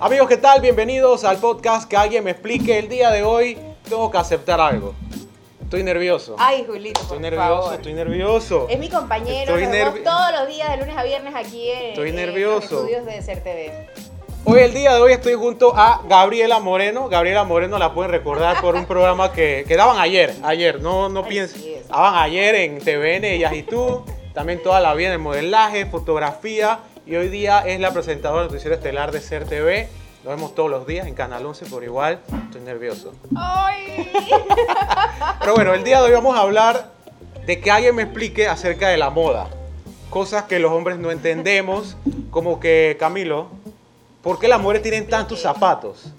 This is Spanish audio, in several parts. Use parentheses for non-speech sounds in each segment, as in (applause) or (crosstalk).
Amigos, ¿qué tal? Bienvenidos al podcast Que alguien me explique. El día de hoy tengo que aceptar algo. Estoy nervioso. Ay, Julito, Estoy por nervioso, favor. estoy nervioso. Es mi compañero, Estoy nos vemos nervi- todos los días de lunes a viernes aquí en, Estoy en nervioso. los estudios de Ser TV. Hoy, el día de hoy, estoy junto a Gabriela Moreno. Gabriela Moreno la pueden recordar por un programa que, que daban ayer. Ayer, no, no Así piensen. es. Daban ayer en TVN y Agitud. También toda la vida en el modelaje, fotografía. Y hoy día es la presentadora del noticiero estelar de Ser TV. Nos vemos todos los días en Canal 11 por igual. Estoy nervioso. ¡Ay! (laughs) Pero bueno, el día de hoy vamos a hablar de que alguien me explique acerca de la moda. Cosas que los hombres no entendemos, como que, Camilo, ¿por qué las mujeres tienen tantos zapatos?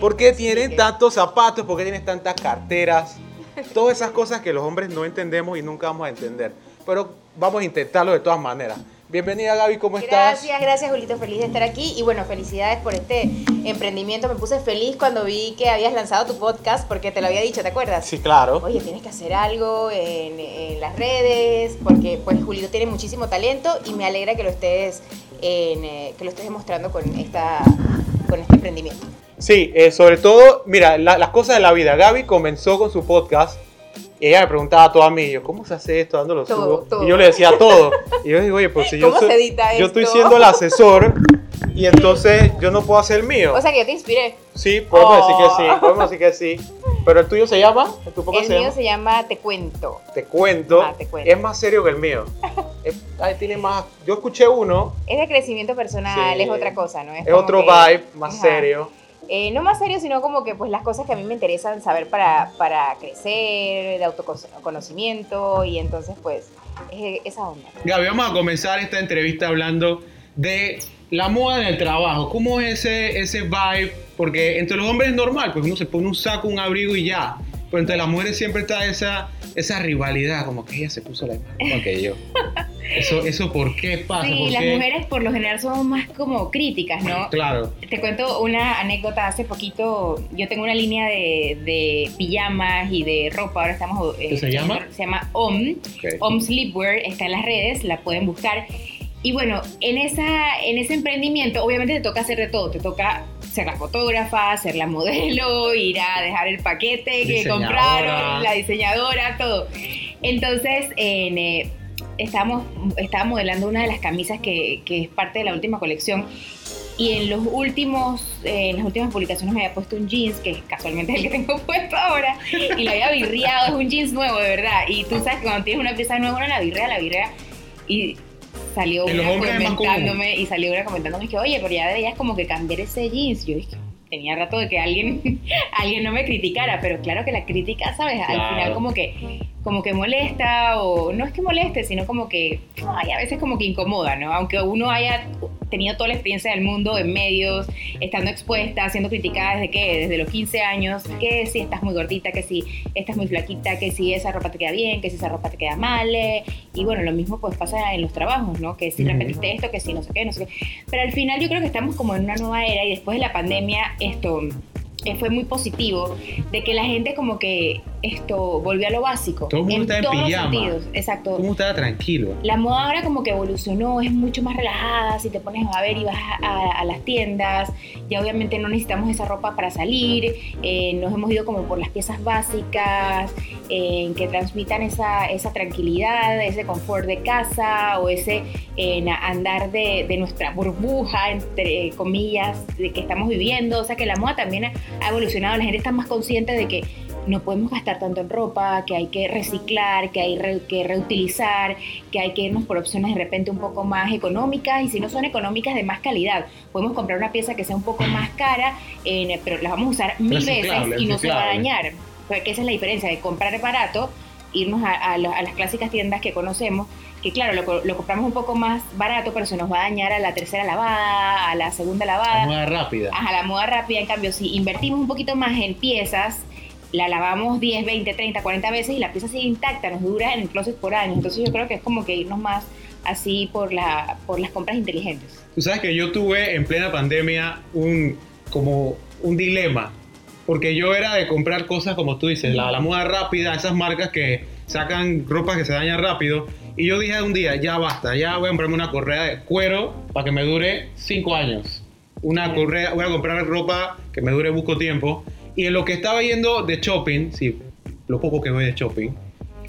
¿Por qué tienen tantos zapatos? ¿Por qué tienen tantas carteras? Todas esas cosas que los hombres no entendemos y nunca vamos a entender. Pero vamos a intentarlo de todas maneras. Bienvenida Gaby, ¿cómo estás? Gracias, gracias Julito, feliz de estar aquí y bueno, felicidades por este emprendimiento. Me puse feliz cuando vi que habías lanzado tu podcast porque te lo había dicho, ¿te acuerdas? Sí, claro. Oye, tienes que hacer algo en, en las redes porque pues Julito tiene muchísimo talento y me alegra que lo estés en, eh, que lo estés demostrando con esta con este emprendimiento. Sí, eh, sobre todo, mira, la- las cosas de la vida. Gaby comenzó con su podcast. Y ella me preguntaba a todo a mí, yo, ¿cómo se hace esto? ¿Dónde lo Todo, subo? todo. Y yo le decía todo. Y yo digo, oye, pues si yo, ¿Cómo soy- yo estoy esto? siendo el asesor y (laughs) entonces yo no puedo hacer el mío. O sea que yo te inspiré. sí, podemos decir que Oh. sí, podemos decir que sí. Pero el tuyo se llama, ¿tu podcast El se mío llama? se llama Te Cuento. Te cuento. Ah, te cuento. Es más serio que el mío. (laughs) Es- tiene más. Yo escuché uno, Es de crecimiento personal, Sí. es otra cosa, ¿no? es como otro que- vibe, más Ajá. serio. Eh, no más serio, sino como que pues las cosas que a mí me interesan saber para, para crecer, de autoconocimiento y entonces pues es esa onda. Gaby, vamos a comenzar esta entrevista hablando de la moda en el trabajo. ¿Cómo es ese, ese vibe? Porque entre los hombres es normal, pues uno se pone un saco, un abrigo y ya. Pero entre las mujeres siempre está esa, esa rivalidad, como que ella se puso la misma que yo. Eso, eso ¿por qué pasa? Sí, ¿Por las qué? mujeres por lo general somos más como críticas, ¿no? Claro. Te cuento una anécdota. Hace poquito yo tengo una línea de, de pijamas y de ropa. Ahora estamos... eh, ¿Qué se llama? Se llama OM. OM Sleepwear. Está en las redes, la pueden buscar. Y bueno, en, esa, en ese emprendimiento obviamente te toca hacer de todo. Te toca ser la fotógrafa, ser la modelo, (laughs) ir a dejar el paquete que compraron, la diseñadora, todo. Entonces, en, eh, estábamos, estaba modelando una de las camisas que, que es parte de la última colección. Y en los últimos, eh, en las últimas publicaciones me había puesto un jeans, que casualmente es el que tengo (laughs) puesto ahora, y lo había birreado, es un jeans nuevo, de verdad. Y tú sabes que cuando tienes una pieza nueva, uno la birrea, la birrea, y salió una comentándome, y salió una comentándome que, oye, pero ya deberías como que cambiar ese jeans. Yo dije, tenía rato de que alguien, (laughs) alguien no me criticara, pero claro que la crítica, ¿sabes? Al Claro. final como que, como que molesta, o no es que moleste, sino como que, ay, a veces como que incomoda, ¿no? Aunque uno haya tenido toda la experiencia del mundo en medios, estando expuesta, siendo criticada desde que, desde los 15 años, que si estás muy gordita, que si estás muy flaquita, que si esa ropa te queda bien, que si esa ropa te queda mal, eh, y bueno, lo mismo pues pasa en los trabajos, ¿no? Que si repetiste esto, que si no sé qué, no sé qué. Pero al final yo creo que estamos como en una nueva era y después de la pandemia esto eh, fue muy positivo de que la gente como que esto volvió a lo básico. Todo el mundo en todos los pijama. sentidos, exacto. ¿Cómo estaba tranquilo? La moda ahora como que evolucionó, es mucho más relajada, si te pones a ver y vas a, a- a las tiendas, ya obviamente no necesitamos esa ropa para salir, eh, nos hemos ido como por las piezas básicas, eh, que transmitan esa, esa tranquilidad, ese confort de casa o ese eh, andar de, de nuestra burbuja, entre comillas, de que estamos viviendo, o sea que la moda también ha evolucionado, la gente está más consciente de que no podemos gastar tanto en ropa, que hay que reciclar, que hay re- que reutilizar, que hay que irnos por opciones de repente un poco más económicas y si no son económicas de más calidad. Podemos comprar una pieza que sea un poco más cara, eh, pero la vamos a usar mil veces y no se va a dañar. Porque esa es la diferencia de comprar barato, irnos a, a la- a las clásicas tiendas que conocemos, que claro, lo, lo compramos un poco más barato, pero se nos va a dañar a la tercera lavada, a la segunda lavada. Moda rápida. Ajá, la moda rápida, en cambio, si invertimos un poquito más en piezas, la lavamos 10, 20, 30, 40 veces y la pieza sigue intacta, nos dura en el closet por años. Entonces yo creo que es como que irnos más así por, la, por las compras inteligentes. Tú sabes que yo tuve en plena pandemia un, como un dilema. Porque yo era de comprar cosas como tú dices, la, la moda rápida, esas marcas que sacan ropa que se daña rápido. Y yo dije un día, ya basta, ya voy a comprarme una correa de cuero para que me dure 5 años. una correa, voy a comprar ropa que me dure mucho tiempo. Y en lo que estaba yendo de shopping, sí, lo poco que voy de shopping,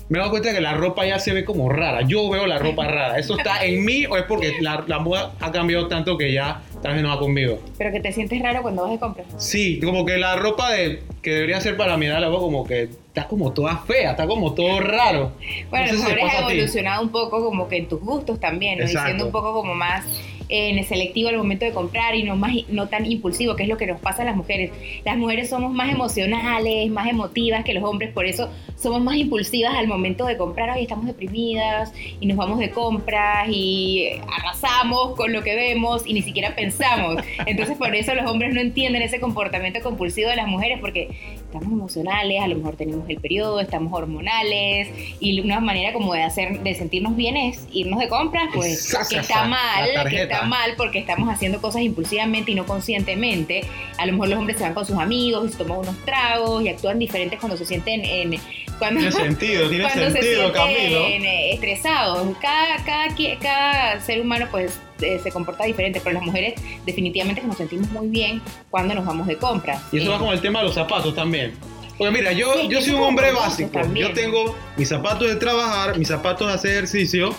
me he dado cuenta que la ropa ya se ve como rara. Yo veo la ropa rara. ¿Eso está en mí o es porque la, la moda ha cambiado tanto que ya tal vez no va conmigo? Pero que te sientes raro cuando vas de compras. Sí, como que la ropa de, que debería ser para mirar la voz como que está como toda fea, está como todo raro. Bueno, No sé a lo si mejor has evolucionado un poco como que en tus gustos también, ¿no? Y siendo un poco como más eh, selectivo al momento de comprar y no más no tan impulsivo, que es lo que nos pasa a las mujeres. Las mujeres somos más emocionales, más emotivas que los hombres, por eso somos más impulsivas al momento de comprar. Hoy estamos deprimidas y nos vamos de compras y arrasamos con lo que vemos y ni siquiera pensamos. Entonces por eso los hombres no entienden ese comportamiento compulsivo de las mujeres porque estamos emocionales, a lo mejor tenemos el periodo, estamos hormonales y una manera como de hacer de sentirnos bien es irnos de compras, pues que está mal, que está mal porque estamos haciendo cosas impulsivamente y no conscientemente. A lo mejor los hombres se van con sus amigos y se toman unos tragos y actúan diferentes cuando se sienten en cuando Tiene (laughs) sentido, tiene cuando se sentido, sienten Camilo. eh, estresados. Cada, cada, cada ser humano pues eh, se comporta diferente, pero las mujeres definitivamente que nos sentimos muy bien cuando nos vamos de compras. Y eso Eh, va con el tema de los zapatos también. Porque mira, yo, Sí, yo soy un hombre básico. también. Yo tengo mis zapatos de trabajar, mis zapatos de hacer ejercicio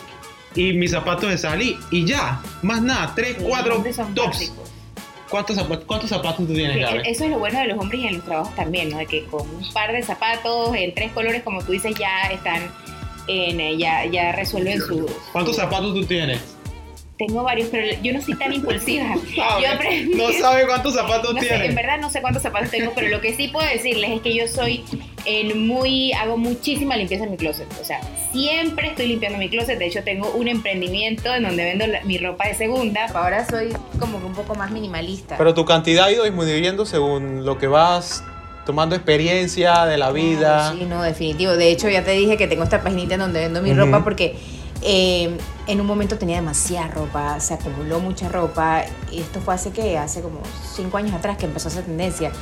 y mis zapatos de salir. Y ya, más nada, tres, sí, cuatro tops. básicos. ¿Cuántos, zapatos, ¿Cuántos zapatos tú tienes, Gabriel? eso es lo bueno de los hombres y en los trabajos también, ¿no? De que con un par de zapatos en tres colores, como tú dices, ya están, en, eh, ya, ya resuelven su... ¿Cuántos su- zapatos tú tienes? Tengo varios, pero yo no soy tan impulsiva. (laughs) Yo aprendí- No sabe cuántos zapatos No sé, tienes. en verdad no sé cuántos zapatos tengo, pero lo que sí puedo decirles es que yo soy en muy, hago muchísima limpieza en mi closet. O sea, siempre estoy limpiando mi closet. De hecho, tengo un emprendimiento en donde vendo la- mi ropa de segunda. Ahora soy como que un poco más minimalista. Pero tu cantidad ha ido disminuyendo según lo que vas tomando experiencia de la vida. Sí, no, definitivo. De hecho, ya te dije que tengo esta paginita en donde vendo mi ropa porque eh, en un momento tenía demasiada ropa, se acumuló mucha ropa. Y esto fue hace que, hace como cinco años atrás que empezó esa tendencia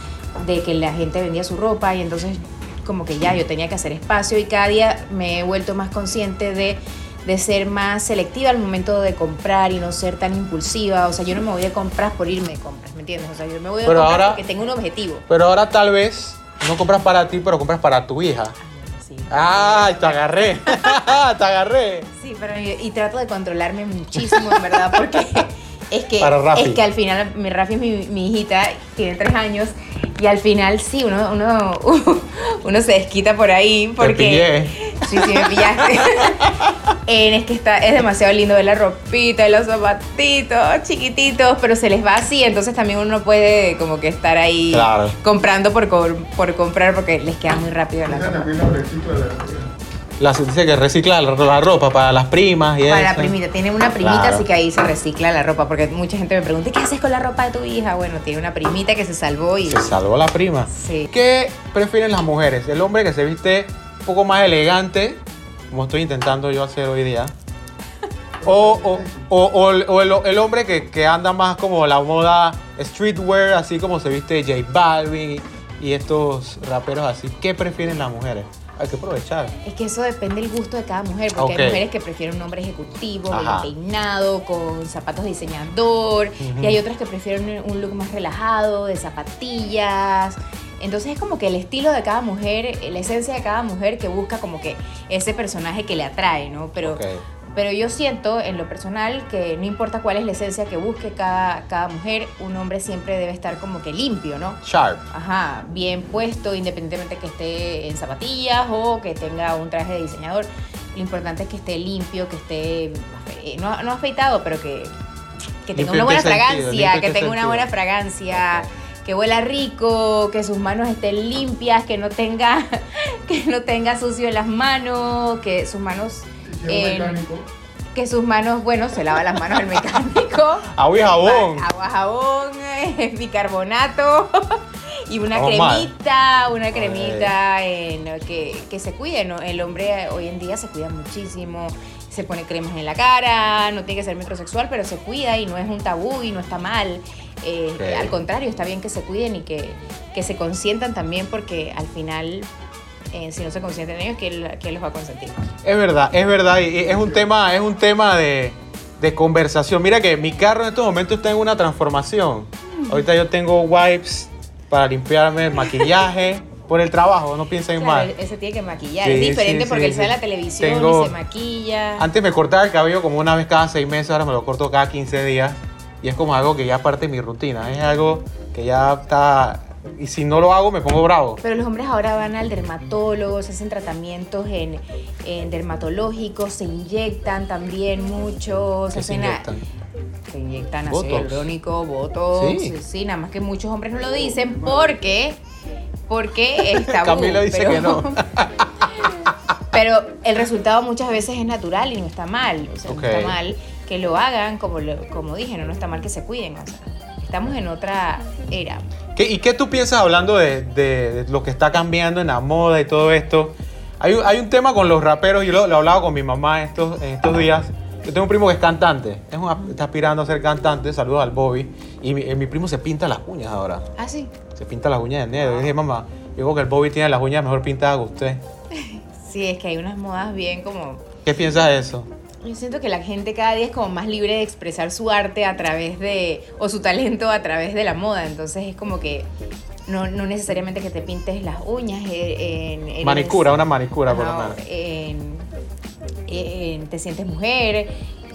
de que la gente vendía su ropa y entonces como que ya yo tenía que hacer espacio y cada día me he vuelto más consciente de de ser más selectiva al momento de comprar y no ser tan impulsiva. O sea, yo no me voy de compras por irme de compras, ¿me entiendes? O sea, yo me voy de Pero compras ahora- porque tengo un objetivo. Pero ahora tal vez no compras para ti, pero compras para tu hija. Sí. ¡Ay, te agarré! (laughs) ¡Te agarré! Sí, pero y, y trato de controlarme muchísimo, en verdad, porque (laughs) es que, Para Rafi. es que al final, mi Rafi es mi, mi hijita, tiene tres años, y al final sí, uno, uno, (laughs) uno se desquita por ahí, Te porque... pillé. Sí, sí, me pillaste. (laughs) En, es que está, es demasiado lindo ver la ropita los zapatitos chiquititos, pero se les va así, entonces también uno puede como que estar ahí Claro. comprando por, por comprar porque les queda muy rápido la ropa. La dice que recicla la, ropa para las primas y Para la primita, tiene una primita, Claro. así que ahí se recicla la ropa, porque mucha gente me pregunta, ¿qué haces con la ropa de tu hija? Bueno, tiene una primita que se salvó y... Se salvó la prima. Sí. ¿Qué prefieren las mujeres? ¿El hombre que se viste un poco más elegante, como estoy intentando yo hacer hoy día? (laughs) ¿O, o, o- o el, hombre que, que anda más como la moda streetwear, así como se viste J Balvin y estos raperos así? ¿Qué prefieren las mujeres? Hay que aprovechar. Es que eso depende del gusto de cada mujer, porque hay mujeres que prefieren un hombre ejecutivo, bien peinado, con zapatos de diseñador, y hay otras que prefieren un look más relajado, de zapatillas. Entonces es como que el estilo de cada mujer, la esencia de cada mujer que busca como que ese personaje que le atrae, ¿no? Pero. Pero yo siento en lo personal que no importa cuál es la esencia que busque cada, cada mujer, un hombre siempre debe estar como que limpio, ¿no? Sharp. Ajá, bien puesto, independientemente que esté en zapatillas o que tenga un traje de diseñador. Lo importante es que esté limpio, que esté, eh, no, no afeitado, pero que, que tenga una en buena sentido, fragancia, que tenga una buena fragancia, que huela rico, que sus manos estén limpias, que no tenga, (laughs) que no tenga sucio en las manos, que sus manos, En- mecánico, que sus manos, bueno, se lava las manos el mecánico. (laughs) Agua y jabón. Agua, jabón, eh, bicarbonato (laughs) y una Vamos mal. cremita, una cremita en, que, que se cuide. ¿no? El hombre hoy en día se cuida muchísimo, se pone cremas en la cara, no tiene que ser metrosexual, pero se cuida y no es un tabú y no está mal. Eh. Al contrario, está bien que se cuiden y que, que se consientan también porque al final, eh, si no se consienten ellos, ¿quién, quién los va a consentir? Es verdad, es verdad. Y es un tema, es un tema de, de conversación. Mira que mi carro en estos momentos está en una transformación. Ahorita yo tengo wipes para limpiarme el maquillaje. (laughs) Por el trabajo, no piensen Claro, mal. ese tiene que maquillar. Sí, es diferente sí, porque sí, él sale a la televisión Tengo- y se maquilla. Antes me cortaba el cabello como una vez cada seis meses, ahora me lo corto cada 15 días. Y es como algo que ya parte de mi rutina. Es algo que ya está. Y si no lo hago, me pongo bravo. Pero los hombres ahora van al dermatólogo, se hacen tratamientos en, en dermatológicos, se inyectan también mucho, se ¿Qué se hacen a- inyectan? se inyectan Botox. ácido hialurónico, botox, Sí. sí. nada más que muchos hombres no lo dicen porque porque es (laughs) tabú. Camila dice pero- que no. (laughs) Pero el resultado muchas veces es natural y no está mal. O sea, no está mal que lo hagan, como, como dije, no, no está mal que se cuiden. O sea, estamos en otra era. ¿Qué- ¿Y qué tú piensas hablando de, de- de lo que está cambiando en la moda y todo esto? Hay, un- hay un tema con los raperos, yo lo, lo he hablado con mi mamá estos, en estos días. Yo tengo un primo que es cantante, es un- está aspirando a ser cantante, saludos al Bobby. Y mi, eh, mi primo se pinta las uñas ahora, Ah, sí. se pinta las uñas de negro. Yo dije, mamá, yo creo que el Bobby tiene las uñas mejor pintadas que usted. (laughs) Sí, es que hay unas modas bien como... ¿Qué piensas de eso? Yo siento que la gente cada día es como más libre de expresar su arte a través de... o su talento a través de la moda. Entonces es como que no, no necesariamente que te pintes las uñas eh, en... en- Manicura, una manicura por lo menos. en- en- te sientes mujer,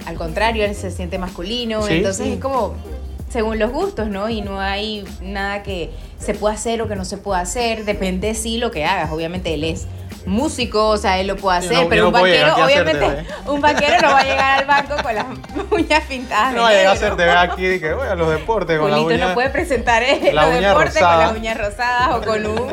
al contrario, él se siente masculino, Sí, entonces sí. es como según los gustos, ¿no? Y no hay nada que se pueda hacer o que no se pueda hacer, depende sí lo que hagas, obviamente él es músico, o sea, él lo puede hacer, no- pero un banquero, hacer obviamente, un banquero no va a llegar al banco con las (laughs) uñas pintadas. No de va a llegar a ser TV aquí y que, bueno, los deportes con la Julito uña. no puede presentar eh, la los deportes con las uñas rosadas o con un...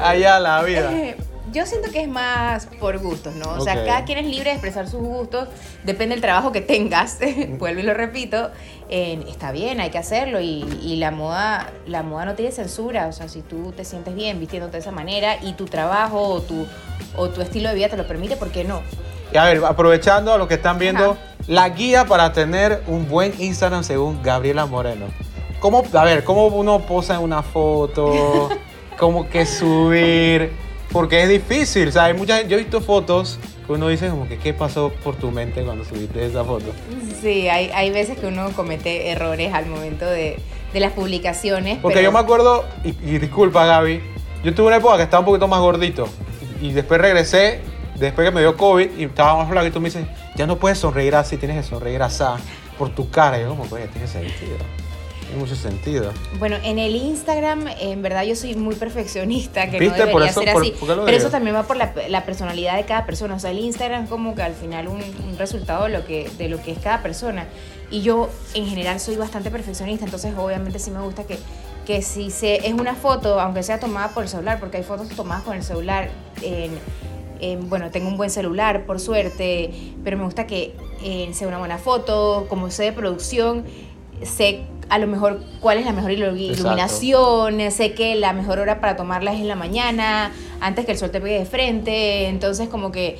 Allá la vida. Eh, Yo siento que es más por gustos, ¿no? O sea, cada quien es libre de expresar sus gustos, depende del trabajo que tengas, (laughs) vuelvo y lo repito, eh, está bien, hay que hacerlo y, y la moda la moda no tiene censura, o sea, si tú te sientes bien vistiéndote de esa manera y tu trabajo o tu, o tu estilo de vida te lo permite, ¿por qué no? Y a ver, aprovechando a lo que están viendo, Ajá. la guía para tener un buen Instagram según Gabriela Moreno. ¿Cómo, a ver, cómo uno posa en una foto? (laughs) ¿Cómo que subir? Porque es difícil, o sea, hay mucha yo he visto fotos que uno dice como que qué pasó por tu mente cuando subiste esa foto. Sí, hay, hay veces que uno comete errores al momento de, de las publicaciones. Porque pero- yo me acuerdo, y, y disculpa Gaby, yo tuve una época que estaba un poquito más gordito y, y después regresé, después que me dio COVID y estaba más flaco y tú me dices, ya no puedes sonreír así, tienes que sonreír así por tu cara. Y yo como, oye, tiene sentido, tiene mucho sentido. Bueno, en el Instagram, en verdad yo soy muy perfeccionista, que ¿Viste? no debería Por eso- ser por- así. ¿por qué lo pero digo? eso también va por la, la personalidad de cada persona. O sea, el Instagram es como que al final un, un resultado de lo, que, de lo que es cada persona. Y yo en general soy bastante perfeccionista, entonces obviamente sí me gusta que, que si se, es una foto, aunque sea tomada por el celular, porque hay fotos tomadas con el celular en, en- bueno, tengo un buen celular, por suerte, pero me gusta que eh, sea una buena foto, como sé de producción, sé a lo mejor cuál es la mejor ilu- iluminación, sé que la mejor hora para tomarla es en la mañana, antes que el sol te pegue de frente, entonces como que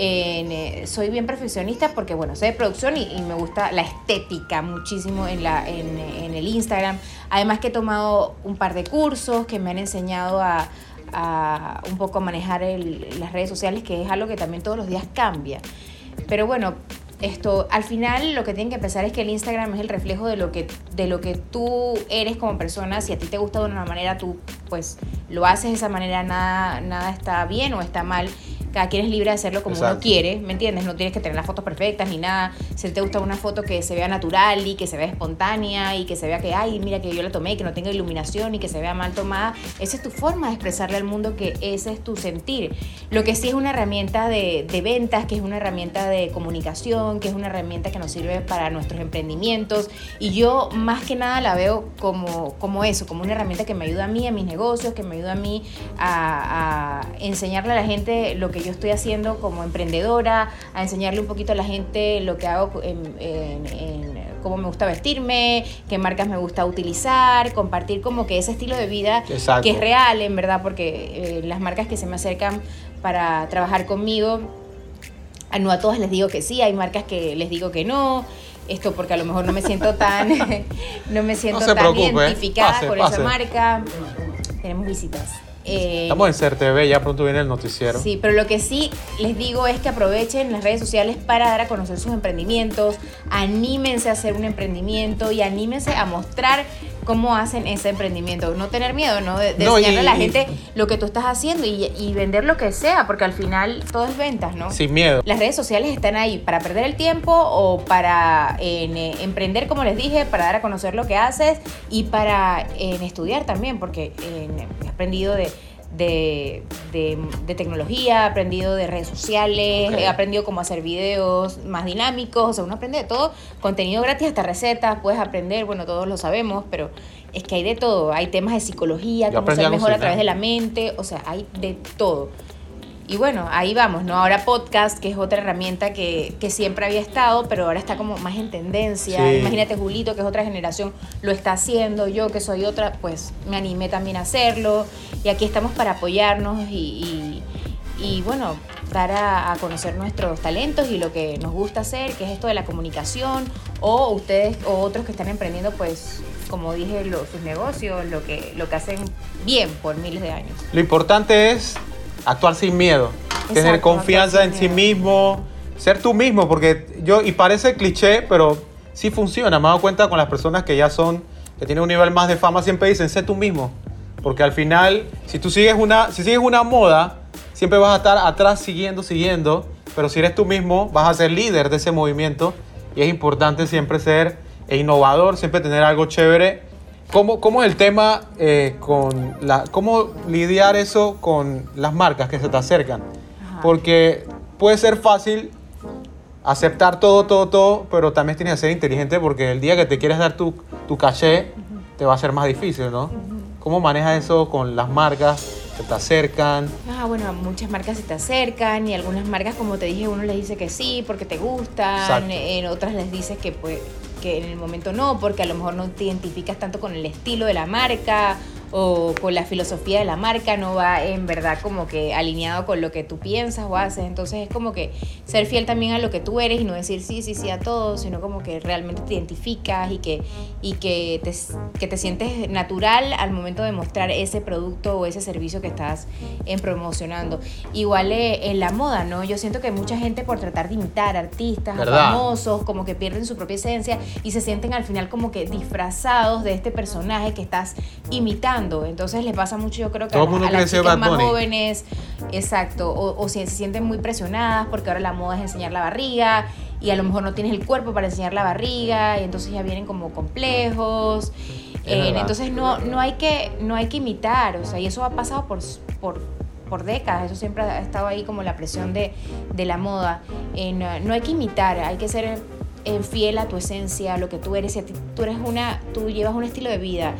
eh, soy bien perfeccionista porque bueno, sé de producción y, y me gusta la estética muchísimo en, la, en, en el Instagram, además que he tomado un par de cursos que me han enseñado a, a un poco a manejar el- las redes sociales, que es algo que también todos los días cambia. Pero bueno, esto al final lo que tienen que pensar es que el Instagram es el reflejo de lo que de lo que tú eres como persona. Si a ti te gusta de una manera, tú pues lo haces de esa manera, nada, nada está bien o está mal. Cada quien es libre de hacerlo como uno quiere, ¿me entiendes? No tienes que tener las fotos perfectas ni nada. Si te gusta una foto que se vea natural y que se vea espontánea y que se vea que, ay, mira que yo la tomé, que no tenga iluminación y que se vea mal tomada, esa es tu forma de expresarle al mundo que ese es tu sentir. Lo que sí es una herramienta de, de ventas, que es una herramienta de comunicación, que es una herramienta que nos sirve para nuestros emprendimientos. Y yo más que nada la veo como, como eso, como una herramienta que me ayuda a mí, a mis negocios, que me ayuda a mí a, a enseñarle a la gente lo que yo estoy haciendo como emprendedora, a enseñarle un poquito a la gente lo que hago en, en- en cómo me gusta vestirme, qué marcas me gusta utilizar, compartir como que ese estilo de vida Exacto. que es real, en verdad, porque eh, las marcas que se me acercan para trabajar conmigo, no a todas les digo que sí, hay marcas que les digo que no. Esto porque a lo mejor no me siento tan (laughs) no me siento tan preocupe, identificada pase, con pase. esa marca. Tenemos visitas. eh, Estamos en CERTV, ya pronto viene el noticiero. Sí, pero lo que sí les digo es que aprovechen las redes sociales para dar a conocer sus emprendimientos, anímense a hacer un emprendimiento y anímense a mostrar cómo hacen ese emprendimiento. No tener miedo, ¿no? De, de No, enseñarle y- a la y- gente lo que tú estás haciendo y, y vender lo que sea, porque al final todo es ventas, ¿no? Sin miedo. Las redes sociales están ahí para perder el tiempo o para en, eh, emprender, como les dije, para dar a conocer lo que haces y para en, estudiar también, porque en, he aprendido de, de, de- de tecnología, he aprendido de redes sociales, he aprendido cómo hacer videos más dinámicos, o sea, uno aprende de todo, contenido gratis, hasta recetas, puedes aprender, bueno, todos lo sabemos, pero es que hay de todo, hay temas de psicología, Yo cómo ser mejor a través de la mente, o sea, hay de todo. Y bueno, ahí vamos, ¿no? Ahora podcast, que es otra herramienta que, que siempre había estado, pero ahora está como más en tendencia. Sí. Imagínate Julito, que es otra generación, lo está haciendo. Yo, que soy otra, pues me animé también a hacerlo. Y aquí estamos para apoyarnos y, y- y, bueno, dar a, a conocer nuestros talentos y lo que nos gusta hacer, que es esto de la comunicación. O ustedes o otros que están emprendiendo, pues, como dije, lo- sus negocios, lo que, lo que hacen bien por miles de años. Lo importante es actuar sin miedo, tener confianza en sí mismo, ser tú mismo, porque yo, y parece cliché, pero sí funciona. Me he dado cuenta con las personas que ya son, que tienen un nivel más de fama, siempre dicen, sé tú mismo. Porque al final, si tú sigues una, si sigues una moda, siempre vas a estar atrás siguiendo, siguiendo, pero si eres tú mismo, vas a ser líder de ese movimiento y es importante siempre ser eh, innovador, siempre tener algo chévere. ¿Cómo, cómo es el tema eh, con la, cómo lidiar eso con las marcas que se te acercan? Ajá. Porque puede ser fácil aceptar todo, todo, todo, pero también tienes que ser inteligente porque el día que te quieres dar tu, tu caché, te va a ser más difícil, ¿no? ¿Cómo manejas eso con las marcas que te acercan? Ah, bueno, muchas marcas se te acercan y algunas marcas, como te dije, uno les dice que sí porque te gustan, Exacto. en otras les dices que, pues, que en el momento no, porque a lo mejor no te identificas tanto con el estilo de la marca o con la filosofía de la marca, no va en verdad como que alineado con lo que tú piensas o haces. Entonces es como que ser fiel también a lo que tú eres y no decir sí, sí, sí a todo, sino como que realmente te identificas y que, y que, te, que te sientes natural al momento de mostrar ese producto o ese servicio que estás en promocionando. Igual eh, en la moda, ¿no? Yo siento que mucha gente por tratar de imitar artistas, famosos, como que pierden su propia esencia y se sienten al final como que disfrazados de este personaje que estás imitando. Entonces les pasa mucho, yo creo que Todo a, mundo a las chicas más jóvenes, exacto, o, o se, se sienten muy presionadas porque ahora la moda es enseñar la barriga y a lo mejor no tienes el cuerpo para enseñar la barriga y entonces ya vienen como complejos. Eh, entonces no, no, hay que, no hay que imitar, o sea, y eso ha pasado por, por, por décadas, eso siempre ha estado ahí como la presión de, de la moda. Eh, no, no hay que imitar, hay que ser eh, fiel a tu esencia, a lo que tú eres. Si a ti- tú eres una, tú llevas un estilo de vida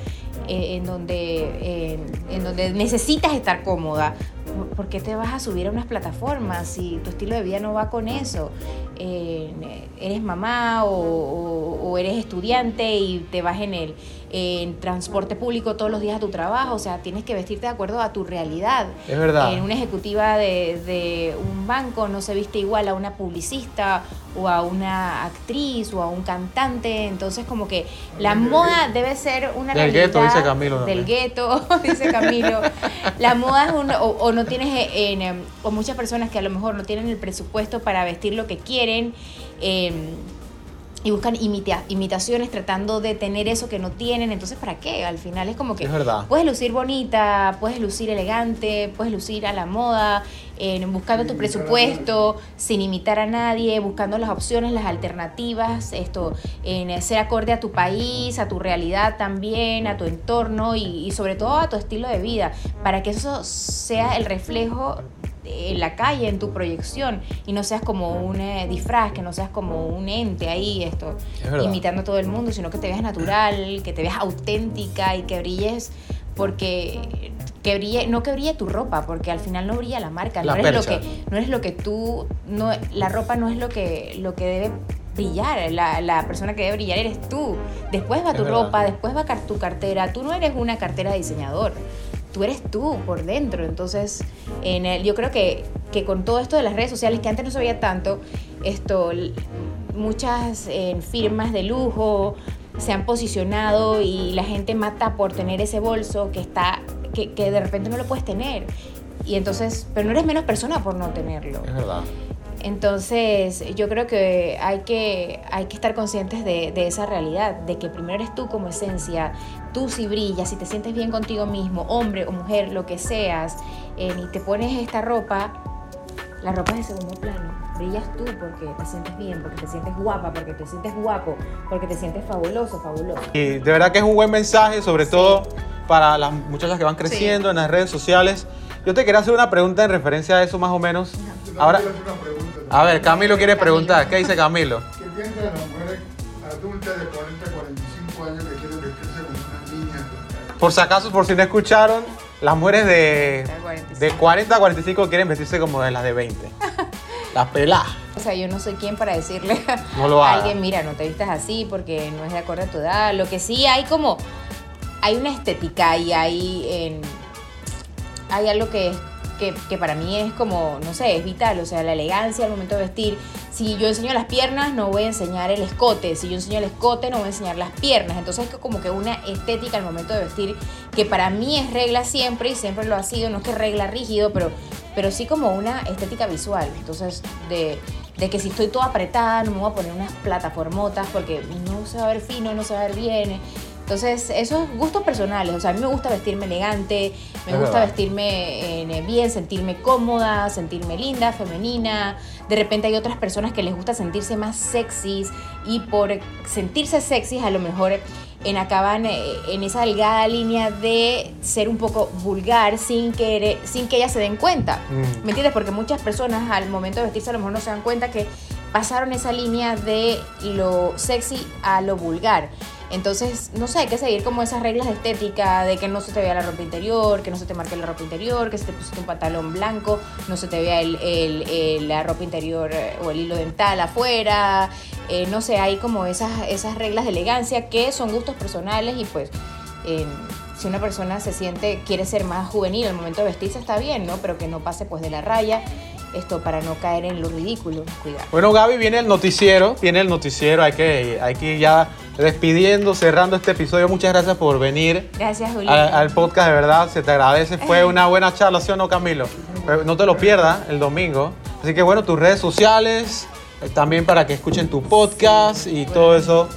eh, en donde, en- donde necesitas estar cómoda. ¿Por- ¿Por qué te vas a subir a unas plataformas si tu estilo de vida no va con eso? Eh, eres mamá o- o eres estudiante y te vas en el en transporte público todos los días a tu trabajo, o sea, tienes que vestirte de acuerdo a tu realidad. Es verdad. En una ejecutiva de, de un banco no se viste igual a una publicista o a una actriz o a un cantante, entonces como que la moda debe ser una Del gueto, dice Camilo Del gueto, (laughs) dice Camilo. La moda es un, o, o no tienes en, em, o muchas personas que a lo mejor no tienen el presupuesto para vestir lo que quieren. em, y buscan imita- imitaciones tratando de tener eso que no tienen, entonces ¿para qué? Al final es como que Es verdad. puedes lucir bonita, puedes lucir elegante, puedes lucir a la moda, en buscando tu presupuesto, sin imitar a nadie, buscando las opciones, las alternativas, esto, en ser acorde a tu país, a tu realidad también, a tu entorno y, y sobre todo a tu estilo de vida, para que eso sea el reflejo en la calle, en tu proyección, y no seas como un eh, disfraz, que no seas como un ente ahí, esto, Es imitando a todo el mundo, sino que te veas natural, que te veas auténtica y que brilles porque que brille, no que brille tu ropa, porque al final no brilla la marca, La no eres lo que no eres lo que tú no la ropa no es lo que lo que debe brillar, la, la persona que debe brillar eres tú. Después va Es tu verdad. ropa, después va tu cartera. Tú no eres una cartera de diseñador. Tú eres tú por dentro. Entonces, en el- yo creo que, que con todo esto de las redes sociales, que antes no se veía tanto, esto, muchas eh, firmas de lujo se han posicionado y la gente mata por tener ese bolso que está que, que de repente no lo puedes tener. Y entonces, pero no eres menos persona por no tenerlo. Es verdad. Entonces, yo creo que hay que, hay que estar conscientes de, de esa realidad, de que primero eres tú como esencia, tú si brillas, si te sientes bien contigo mismo, hombre o mujer, lo que seas, eh, y te pones esta ropa, la ropa es de segundo plano. Brillas tú porque te sientes bien, porque te sientes guapa, porque te sientes guapo, porque te sientes fabuloso, fabuloso. Y de verdad que es un buen mensaje, sobre todo para las muchachas que van creciendo en las redes sociales. Yo te quería hacer una pregunta en referencia a eso más o menos. Ahora, a ver, Camilo quiere preguntar. ¿Qué dice Camilo? Por si acaso, por si no escucharon, las mujeres de, de 40 a 45 quieren vestirse como de las de 20. (laughs) Las peladas. O sea, yo no soy quien para decirle (laughs) No lo a alguien, mira, no te vistas así porque no es de acuerdo a tu edad. Lo que sí hay como, hay una estética y hay, en, hay algo que, que, para mí es como, no sé, es vital. O sea, la elegancia al momento de vestir. Si yo enseño las piernas, no voy a enseñar el escote. Si yo enseño el escote, no voy a enseñar las piernas. Entonces es como que una estética al momento de vestir que para mí es regla siempre y siempre lo ha sido. No es que regla rígido, pero, pero sí como una estética visual. Entonces, de, de que si estoy toda apretada, no me voy a poner unas plataformotas porque no se va a ver fino, no se va a ver bien. Entonces, esos gustos personales. O sea, a mí me gusta vestirme elegante, me Es gusta verdad. vestirme eh, bien, sentirme cómoda, sentirme linda, femenina. De repente hay otras personas que les gusta sentirse más sexys y por sentirse sexys a lo mejor en acaban eh, en esa delgada línea de ser un poco vulgar sin que, sin que ellas se den cuenta. Mm. ¿Me entiendes? Porque muchas personas al momento de vestirse a lo mejor no se dan cuenta que pasaron esa línea de lo sexy a lo vulgar. Entonces, no sé, hay que seguir como esas reglas de estética, de que no se te vea la ropa interior, que no se te marque la ropa interior, que si te pusiste un pantalón blanco, no se te vea el, el- el- la ropa interior eh, o el hilo dental afuera. Eh, no sé, hay como esas, esas reglas de elegancia que son gustos personales y pues si una persona se siente, quiere ser más juvenil al momento de vestirse está bien, ¿no? Pero que no pase pues de la raya, esto para no caer en lo ridículo, cuidado. Bueno, Gaby, viene el noticiero, viene el noticiero, hay que, hay que ir ya despidiendo, cerrando este episodio. Muchas gracias por venir Gracias, Julián. al, podcast, de verdad, se te agradece. Fue una buena charla, ¿sí o no, Camilo? No te lo pierdas el domingo. Así que bueno, tus redes sociales, eh, también para que escuchen tu podcast y todo eso,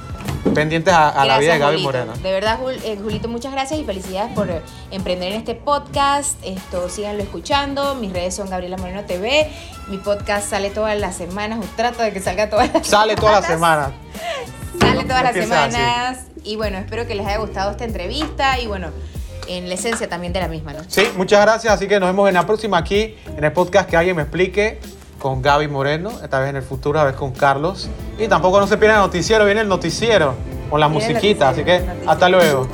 pendientes a, a la vida de Gaby Julito. Moreno. De verdad, Jul- eh, Julito, muchas gracias y felicidades por eh, emprender en este podcast. Esto, síganlo escuchando. Mis redes son Gabriela Moreno TV. Mi podcast sale todas las semanas, o trato de que salga todas las Sale toda la semanas. semana. Sale todas las así. semanas. Y bueno, espero que les haya gustado esta entrevista y bueno, en la esencia también de la misma, ¿no? Sí, muchas gracias. Así que nos vemos en la próxima aquí, en el podcast que alguien me explique con Gaby Moreno, esta vez en el futuro, a ver con Carlos. Y tampoco no se pierdan el noticiero, viene el noticiero con la musiquita. Así que hasta luego.